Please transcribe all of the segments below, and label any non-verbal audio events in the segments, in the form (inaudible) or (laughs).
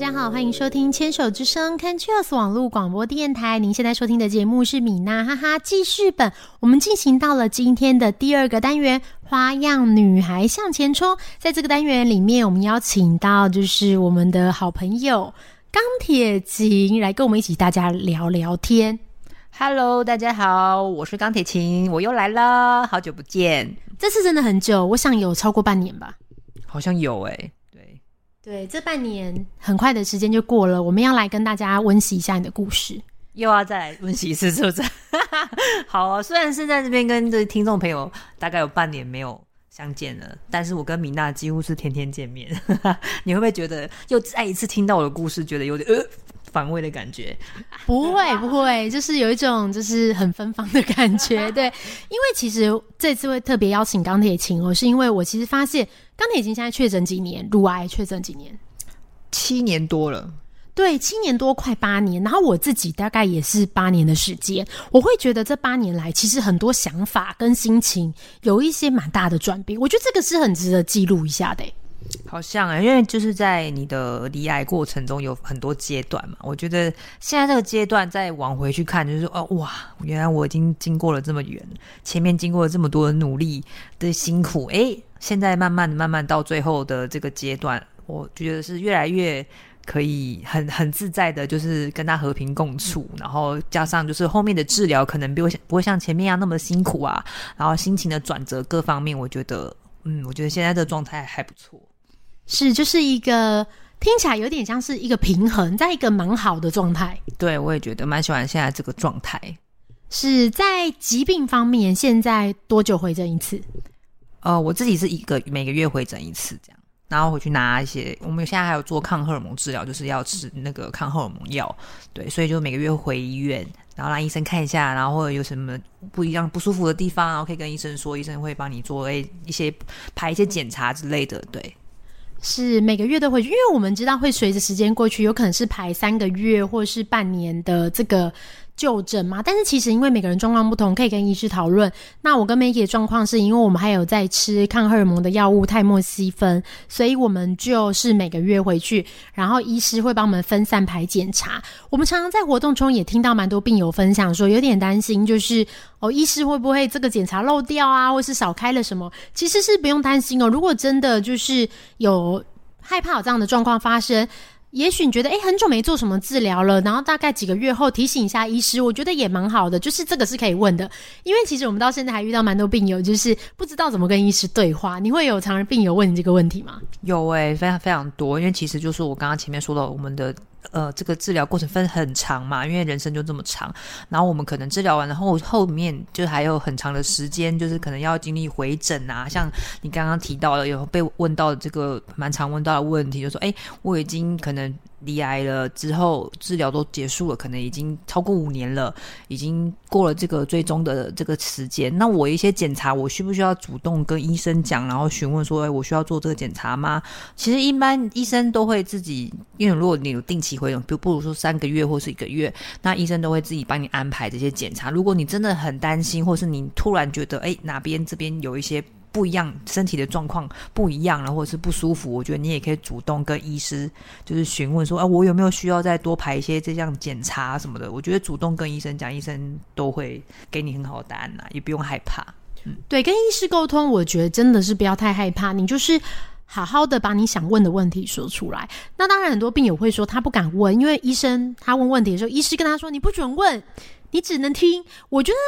家好，欢迎收听《牵手之声》Canchus 网络广播电台。您现在收听的节目是米娜哈哈记事本。我们进行到了今天的第二个单元——花样女孩向前冲。在这个单元里面，我们邀请到就是我们的好朋友钢铁琴来跟我们一起大家聊聊天。Hello，大家好，我是钢铁琴，我又来了，好久不见，这次真的很久，我想有超过半年吧。好像有哎、对，对，这半年很快的时间就过了，我们要来跟大家温习一下你的故事。又要再来温习一次，是不是？(laughs) 好啊，虽然是在这边跟这听众朋友大概有半年没有相见了，但是我跟米娜几乎是天天见面，(laughs) 你会不会觉得又再一次听到我的故事，觉得有点呃反胃的感觉？不会不会，就是有一种就是很芬芳的感觉。对，因为其实这次会特别邀请钢铁琴哦，是因为我其实发现钢铁琴现在确诊几年，乳癌确诊几年。七年多了，对，七年多，快八年。然后我自己大概也是八年的时间，我会觉得这八年来，其实很多想法跟心情有一些蛮大的转变。我觉得这个是很值得记录一下的欸。好像啊、因为就是在你的离癌过程中有很多阶段嘛，我觉得现在这个阶段再往回去看，就是说哦哇，原来我已经经过了这么远，前面经过了这么多的努力的辛苦，诶，现在慢慢的、慢慢到最后的这个阶段，我觉得是越来越。可以很很自在的，就是跟他和平共处，然后加上就是后面的治疗可能比我不会像前面一样那么辛苦啊，然后心情的转折各方面，我觉得，嗯，我觉得现在的状态还不错。是，就是一个听起来有点像是一个平衡，在一个蛮好的状态。对，我也觉得蛮喜欢现在这个状态。是在疾病方面，现在多久回诊一次？呃，我自己是一个每个月回诊一次这样，然后回去拿一些。我们现在还有做抗荷尔蒙治疗，就是要吃那个抗荷尔蒙药。对，所以就每个月回医院，然后让医生看一下，然后或者有什么不一样不舒服的地方，然后可以跟医生说，医生会帮你做诶一些排一些检查之类的。对，是每个月都回去，因为我们知道会随着时间过去，有可能是排三个月或是半年的这个就诊嘛。但是其实因为每个人状况不同，可以跟医师讨论。那我跟 Maggie 的状况是因为我们还有在吃抗荷尔蒙的药物泰莫西芬，所以我们就是每个月回去，然后医师会帮我们分散排检查。我们常常在活动中也听到蛮多病友分享说，有点担心，就是哦，医师会不会这个检查漏掉啊，或是少开了什么？其实是不用担心哦。如果真的就是有害怕有这样的状况发生，也许你觉得诶很久没做什么治疗了，然后大概几个月后提醒一下医师，我觉得也蛮好的，就是这个是可以问的。因为其实我们到现在还遇到蛮多病友，就是不知道怎么跟医师对话。你会有常人病友问你这个问题吗？有诶、非常非常多，因为其实就是我刚刚前面说的，我们的呃这个治疗过程分很长嘛，因为人生就这么长，然后我们可能治疗完了后后面就还有很长的时间，就是可能要经历回诊啊，像你刚刚提到的，有被问到的这个蛮常问到的问题，就说哎，我已经可能。离癌了之后，治疗都结束了，可能已经超过五年了，已经过了这个最终的这个时间。那我一些检查，我需不需要主动跟医生讲，然后询问说，哎，我需要做这个检查吗？其实一般医生都会自己，因为如果你有定期回诊，比如不如说三个月或是一个月，那医生都会自己帮你安排这些检查。如果你真的很担心，或是你突然觉得，哎，哪边这边有一些。不一样，身体的状况不一样了，或者是不舒服，我觉得你也可以主动跟医师就是询问说，啊，我有没有需要再多排一些这样检查什么的？我觉得主动跟医生讲，医生都会给你很好的答案呐，也不用害怕。对，跟医师沟通，我觉得真的是不要太害怕，你就是好好的把你想问的问题说出来。那当然，很多病友会说他不敢问，因为医生他问问题的时候，医师跟他说你不准问，你只能听。我觉得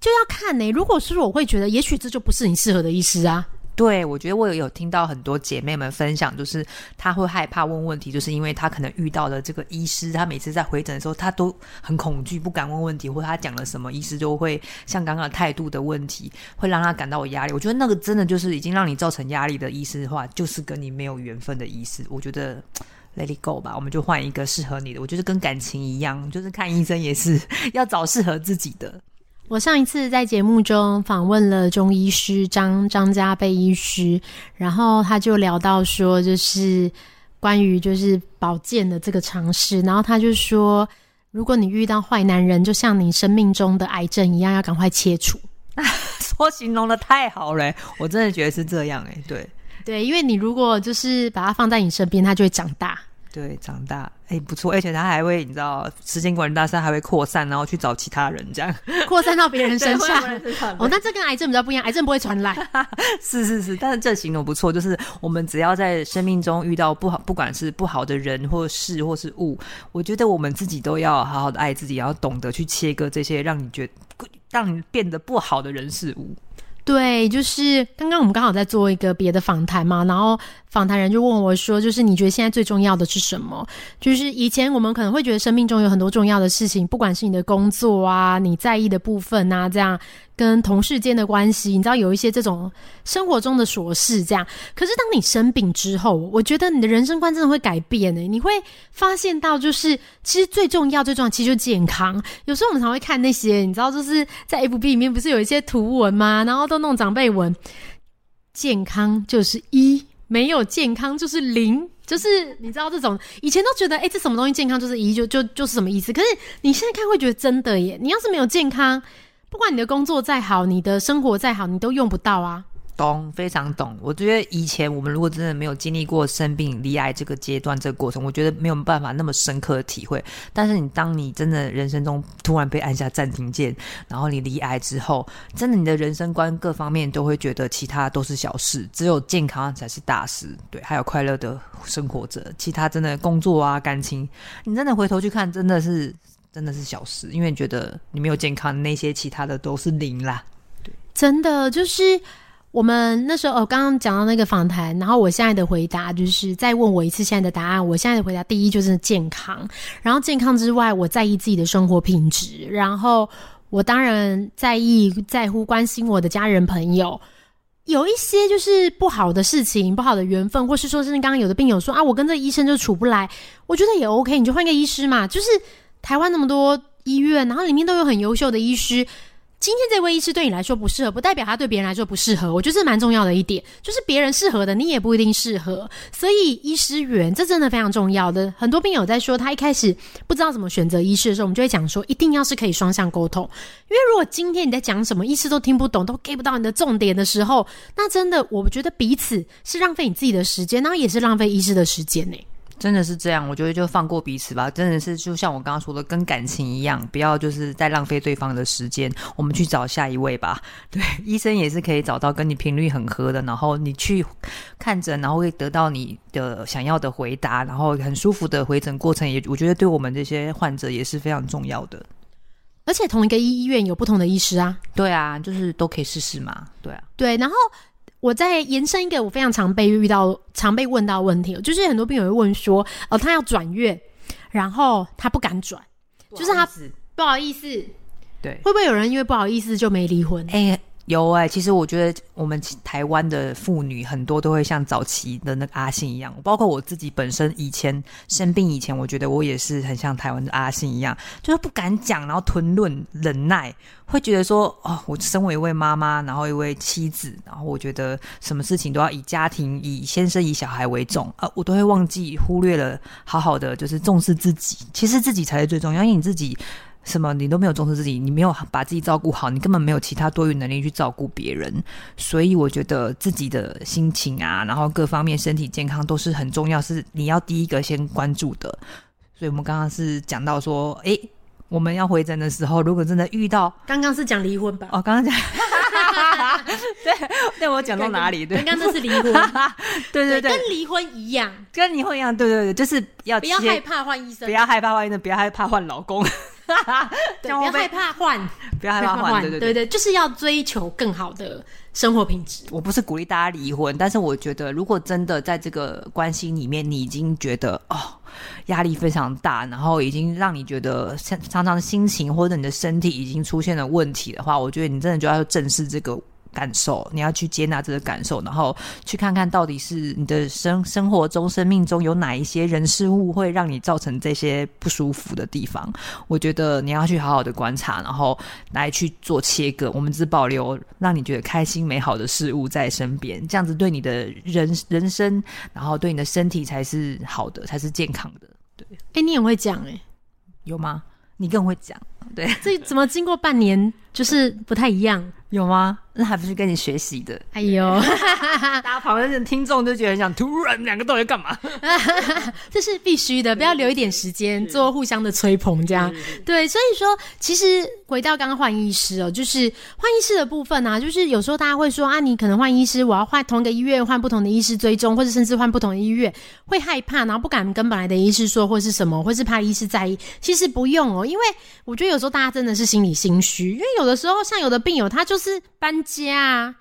就要看呢、如果是我会觉得，也许这就不是你适合的医师啊。对，我觉得我有有听到很多姐妹们分享，就是她会害怕问问题，就是因为她可能遇到了这个医师，她每次在回诊的时候，她都很恐惧，不敢问问题，或者她讲了什么，医师就会像刚刚态度的问题，会让她感到有压力。我觉得那个真的就是已经让你造成压力的医师的话，就是跟你没有缘分的医师。我觉得。Let it go 吧，我们就换一个适合你的。我觉得跟感情一样，就是看医生也是 (laughs) 要找适合自己的。我上一次在节目中访问了中医师张张家贝医师，然后他就聊到说，就是关于就是保健的这个尝试，然后他就说，如果你遇到坏男人，就像你生命中的癌症一样，要赶快切除。(laughs) 说形容的太好了，我真的觉得是这样哎，对对，因为你如果就是把它放在你身边，它就会长大。对，长大哎不错，而且他还会你知道，时间管理大赛还会扩散，然后去找其他人这样，(laughs) 扩散到别人身上。哦，那这跟癌症比较不一样，癌症不会传染。(laughs) 是是是，但是这形容不错，就是我们只要在生命中遇到不好，不管是不好的人或事或是物，我觉得我们自己都要好好的爱自己，要懂得去切割这些让你觉让你变得不好的人事物。对，就是刚刚我们刚好在做一个别的访谈嘛，然后访谈人就问我说：“就是你觉得现在最重要的是什么？就是以前我们可能会觉得生命中有很多重要的事情，不管是你的工作啊，你在意的部分啊，这样。”跟同事间的关系，你知道有一些这种生活中的琐事，这样。可是当你生病之后，我觉得你的人生观真的会改变呢。你会发现到，就是其实最重要、最重要，其实就健康。有时候我们常会看那些，你知道，就是在 FB 里面不是有一些图文吗？然后都弄长辈文，健康就是一，没有健康就是零，就是你知道这种以前都觉得，哎，这什么东西健康就是一，就就就是什么意思？可是你现在看会觉得真的耶。你要是没有健康，不管你的工作再好，你的生活再好，你都用不到啊。懂，非常懂。我觉得以前我们如果真的没有经历过生病、离癌这个阶段、这个过程，我觉得没有办法那么深刻的体会。但是你当你真的人生中突然被按下暂停键，然后你离癌之后，真的你的人生观各方面都会觉得其他都是小事，只有健康才是大事。对，还有快乐的生活着，其他真的工作啊、感情，你真的回头去看，真的是。真的是小事，因为你觉得你没有健康，那些其他的都是零啦。对，真的就是我们那时候哦，刚刚讲到那个访谈，然后我现在的回答就是再问我一次现在的答案。我现在的回答，第一就是健康，然后健康之外，我在意自己的生活品质，然后我当然在意在乎关心我的家人朋友。有一些就是不好的事情，不好的缘分，或是说，甚至刚刚有的病友说啊，我跟这医生就处不来，我觉得也 OK，你就换个医师嘛，就是。台湾那么多医院，然后里面都有很优秀的医师。今天这位医师对你来说不适合，不代表他对别人来说不适合。我觉得这蛮重要的一点，就是别人适合的，你也不一定适合。所以医师缘这真的非常重要的。很多病友在说，他一开始不知道怎么选择医师的时候，我们就会讲说，一定要是可以双向沟通。因为如果今天你在讲什么，医师都听不懂，都 get 不到你的重点的时候，那真的，我觉得彼此是浪费你自己的时间，然后也是浪费医师的时间呢。真的是这样，我觉得就放过彼此吧。真的是就像我刚刚说的，跟感情一样，不要就是再浪费对方的时间。我们去找下一位吧。(laughs) 对，医生也是可以找到跟你频率很合的，然后你去看诊，然后会得到你的想要的回答，然后很舒服的回诊过程，也我觉得对我们这些患者也是非常重要的。而且同一个医院有不同的医师啊。对啊，就是都可以试试嘛。对啊。对，然后。我再延伸一个我非常常被遇到、常被问到问题，就是很多病友会问说：“哦，他要转院，然后他不敢转，就是他不好意思，对，会不会有人因为不好意思就没离婚？”哎。有哎，其实我觉得我们台湾的妇女很多都会像早期的那个阿信一样，包括我自己本身以前生病以前，我觉得我也是很像台湾的阿信一样，就是不敢讲，然后吞论忍耐，会觉得说哦，我身为一位妈妈，然后一位妻子，然后我觉得什么事情都要以家庭、以先生、以小孩为重啊，我都会忘记忽略了好好的就是重视自己，其实自己才是最重要，因为你自己。什么？你都没有重视自己，你没有把自己照顾好，你根本没有其他多余能力去照顾别人。所以我觉得自己的心情啊，然后各方面身体健康都是很重要，是你要第一个先关注的。所以我们刚刚是讲到说，哎，我们要回诊的时候，如果真的遇到，刚刚是讲离婚吧？哦，刚刚讲，(laughs) 对，对我讲到哪里？对，刚刚这是离婚，(laughs) 对对对，跟离婚一样，跟离婚一样，对对对，就是要不要害怕换医生，不要害怕换医生，不要害怕换老公。(laughs) (laughs) 不要害怕换，不要害怕换，对对对对，就是要追求更好的生活品质。我不是鼓励大家离婚，但是我觉得，如果真的在这个关系里面，你已经觉得哦压力非常大，然后已经让你觉得常常常心情或者你的身体已经出现了问题的话，我觉得你真的就要正视这个。感受，你要去接纳这个感受，然后去看看到底是你的生生活中、生命中有哪一些人事物会让你造成这些不舒服的地方。我觉得你要去好好的观察，然后来去做切割。我们只保留让你觉得开心、美好的事物在身边，这样子对你的人人生，然后对你的身体才是好的，才是健康的。对，哎，你也会讲哎，有吗？你更会讲，对，这怎么经过半年就是不太一样？有吗？那还不是跟你学习的？哎呦，(laughs) 大家旁边的听众就觉得想，突然两个到底干嘛？(laughs) 这是必须的，不要留一点时间做互相的吹捧，这样对。所以说，其实回到刚刚换医师哦，就是换医师的部分啊，就是有时候大家会说啊，你可能换医师，我要换同一个医院换不同的医师追踪，或者甚至换不同的医院，会害怕，然后不敢跟本来的医师说，或是什么，或是怕医师在意。其实不用哦，因为我觉得有时候大家真的是心里心虚，因为有的时候像有的病友他就。是搬家啊，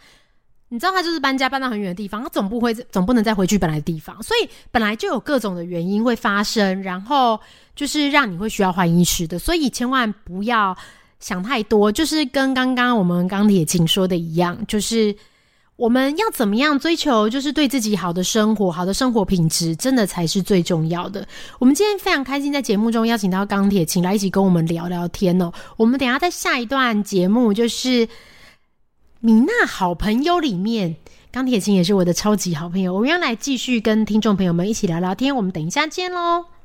你知道他就是搬家搬到很远的地方，他总不会总不能再回去本来的地方，所以本来就有各种的原因会发生，然后就是让你会需要换医师的，所以千万不要想太多，就是跟刚刚我们钢铁琴说的一样，就是我们要怎么样追求，就是对自己好的生活，好的生活品质，真的才是最重要的。我们今天非常开心在节目中邀请到钢铁琴来一起跟我们聊聊天哦。我们等下在下一段节目就是。米娜好朋友里面，钢铁琴也是我的超级好朋友。我们要来继续跟听众朋友们一起聊聊天。我们等一下见喽。